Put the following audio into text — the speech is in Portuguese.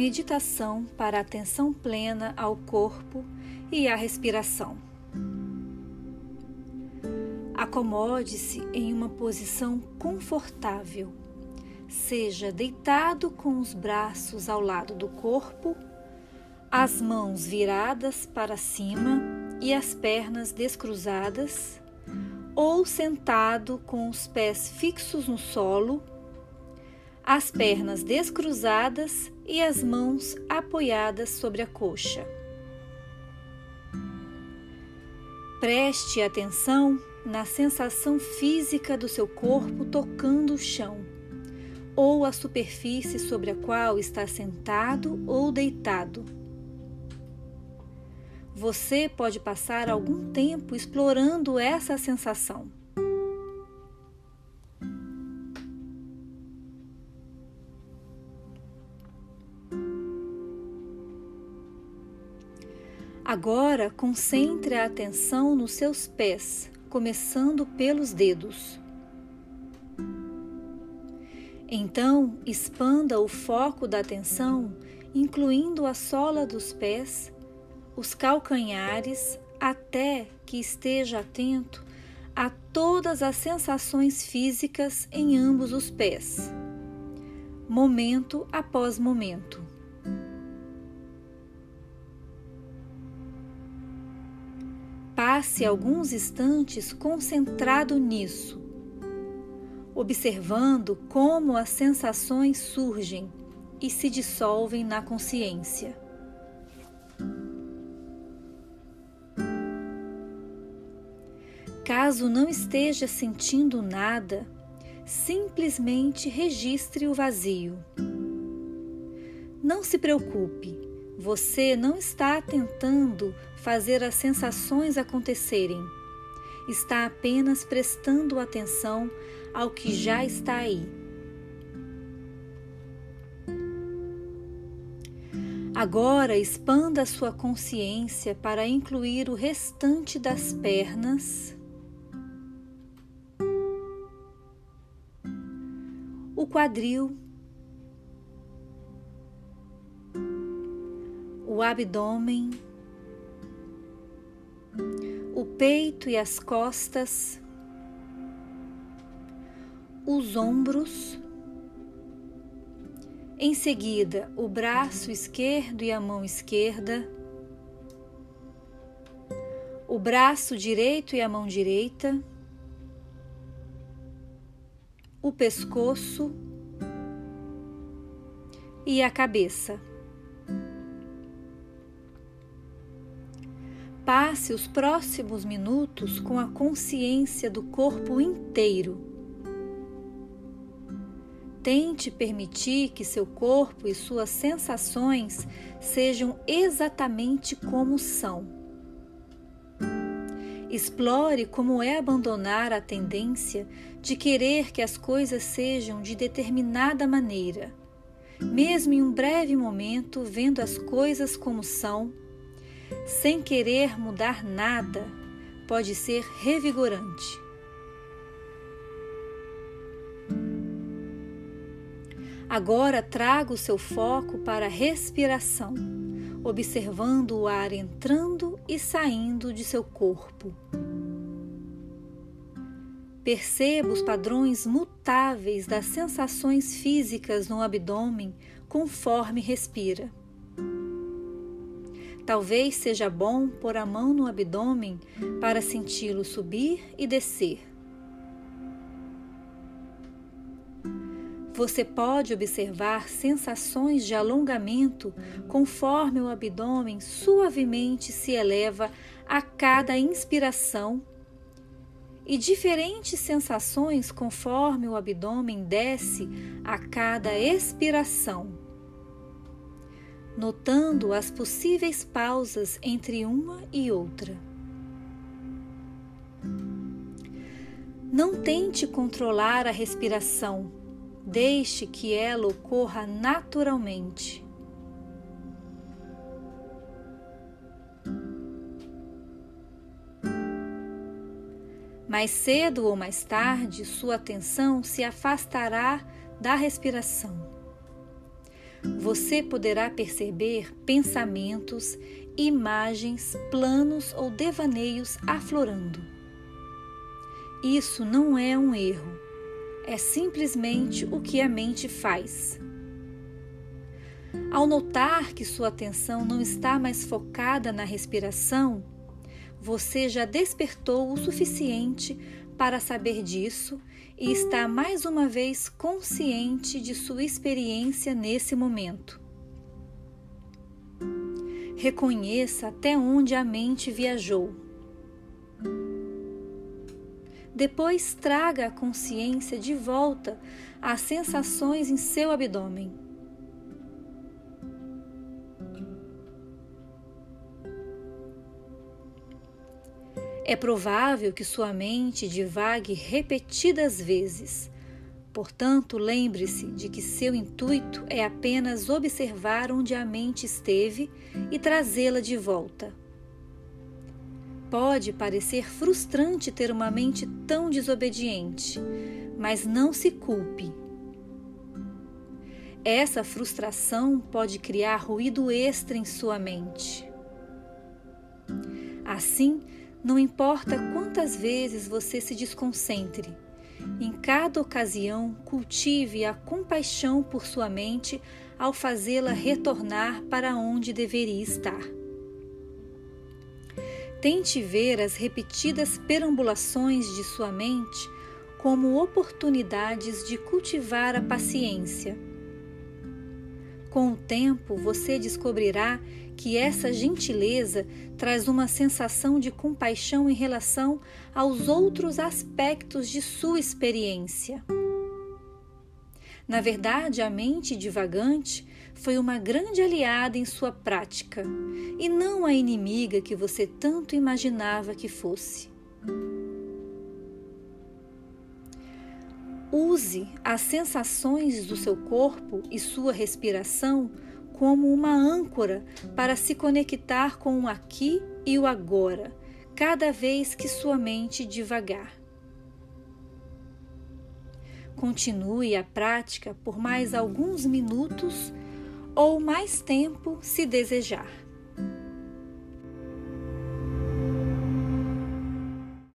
meditação para atenção plena ao corpo e à respiração. Acomode-se em uma posição confortável. Seja deitado com os braços ao lado do corpo, as mãos viradas para cima e as pernas descruzadas, ou sentado com os pés fixos no solo as pernas descruzadas e as mãos apoiadas sobre a coxa. Preste atenção na sensação física do seu corpo tocando o chão ou a superfície sobre a qual está sentado ou deitado. Você pode passar algum tempo explorando essa sensação. Agora concentre a atenção nos seus pés, começando pelos dedos. Então, expanda o foco da atenção, incluindo a sola dos pés, os calcanhares, até que esteja atento a todas as sensações físicas em ambos os pés, momento após momento. Passe alguns instantes concentrado nisso, observando como as sensações surgem e se dissolvem na consciência. Caso não esteja sentindo nada, simplesmente registre o vazio. Não se preocupe você não está tentando fazer as sensações acontecerem. Está apenas prestando atenção ao que já está aí. Agora expanda sua consciência para incluir o restante das pernas, o quadril o abdômen, o peito e as costas, os ombros. Em seguida, o braço esquerdo e a mão esquerda, o braço direito e a mão direita, o pescoço e a cabeça. Passe os próximos minutos com a consciência do corpo inteiro. Tente permitir que seu corpo e suas sensações sejam exatamente como são. Explore como é abandonar a tendência de querer que as coisas sejam de determinada maneira, mesmo em um breve momento vendo as coisas como são sem querer mudar nada, pode ser revigorante. Agora traga o seu foco para a respiração, observando o ar entrando e saindo de seu corpo. Perceba os padrões mutáveis das sensações físicas no abdômen conforme respira. Talvez seja bom pôr a mão no abdômen para senti-lo subir e descer. Você pode observar sensações de alongamento conforme o abdômen suavemente se eleva a cada inspiração e diferentes sensações conforme o abdômen desce a cada expiração notando as possíveis pausas entre uma e outra. Não tente controlar a respiração, deixe que ela ocorra naturalmente. Mais cedo ou mais tarde, sua atenção se afastará da respiração você poderá perceber pensamentos, imagens, planos ou devaneios aflorando. Isso não é um erro, é simplesmente o que a mente faz. Ao notar que sua atenção não está mais focada na respiração, você já despertou o suficiente para saber disso e está mais uma vez consciente de sua experiência nesse momento. Reconheça até onde a mente viajou. Depois traga a consciência de volta às sensações em seu abdômen. É provável que sua mente divague repetidas vezes. Portanto, lembre-se de que seu intuito é apenas observar onde a mente esteve e trazê-la de volta. Pode parecer frustrante ter uma mente tão desobediente, mas não se culpe. Essa frustração pode criar ruído extra em sua mente. Assim, não importa quantas vezes você se desconcentre, em cada ocasião cultive a compaixão por sua mente ao fazê-la retornar para onde deveria estar. Tente ver as repetidas perambulações de sua mente como oportunidades de cultivar a paciência. Com o tempo, você descobrirá que essa gentileza traz uma sensação de compaixão em relação aos outros aspectos de sua experiência. Na verdade, a mente divagante foi uma grande aliada em sua prática e não a inimiga que você tanto imaginava que fosse. Use as sensações do seu corpo e sua respiração como uma âncora para se conectar com o aqui e o agora, cada vez que sua mente divagar. Continue a prática por mais alguns minutos ou mais tempo se desejar.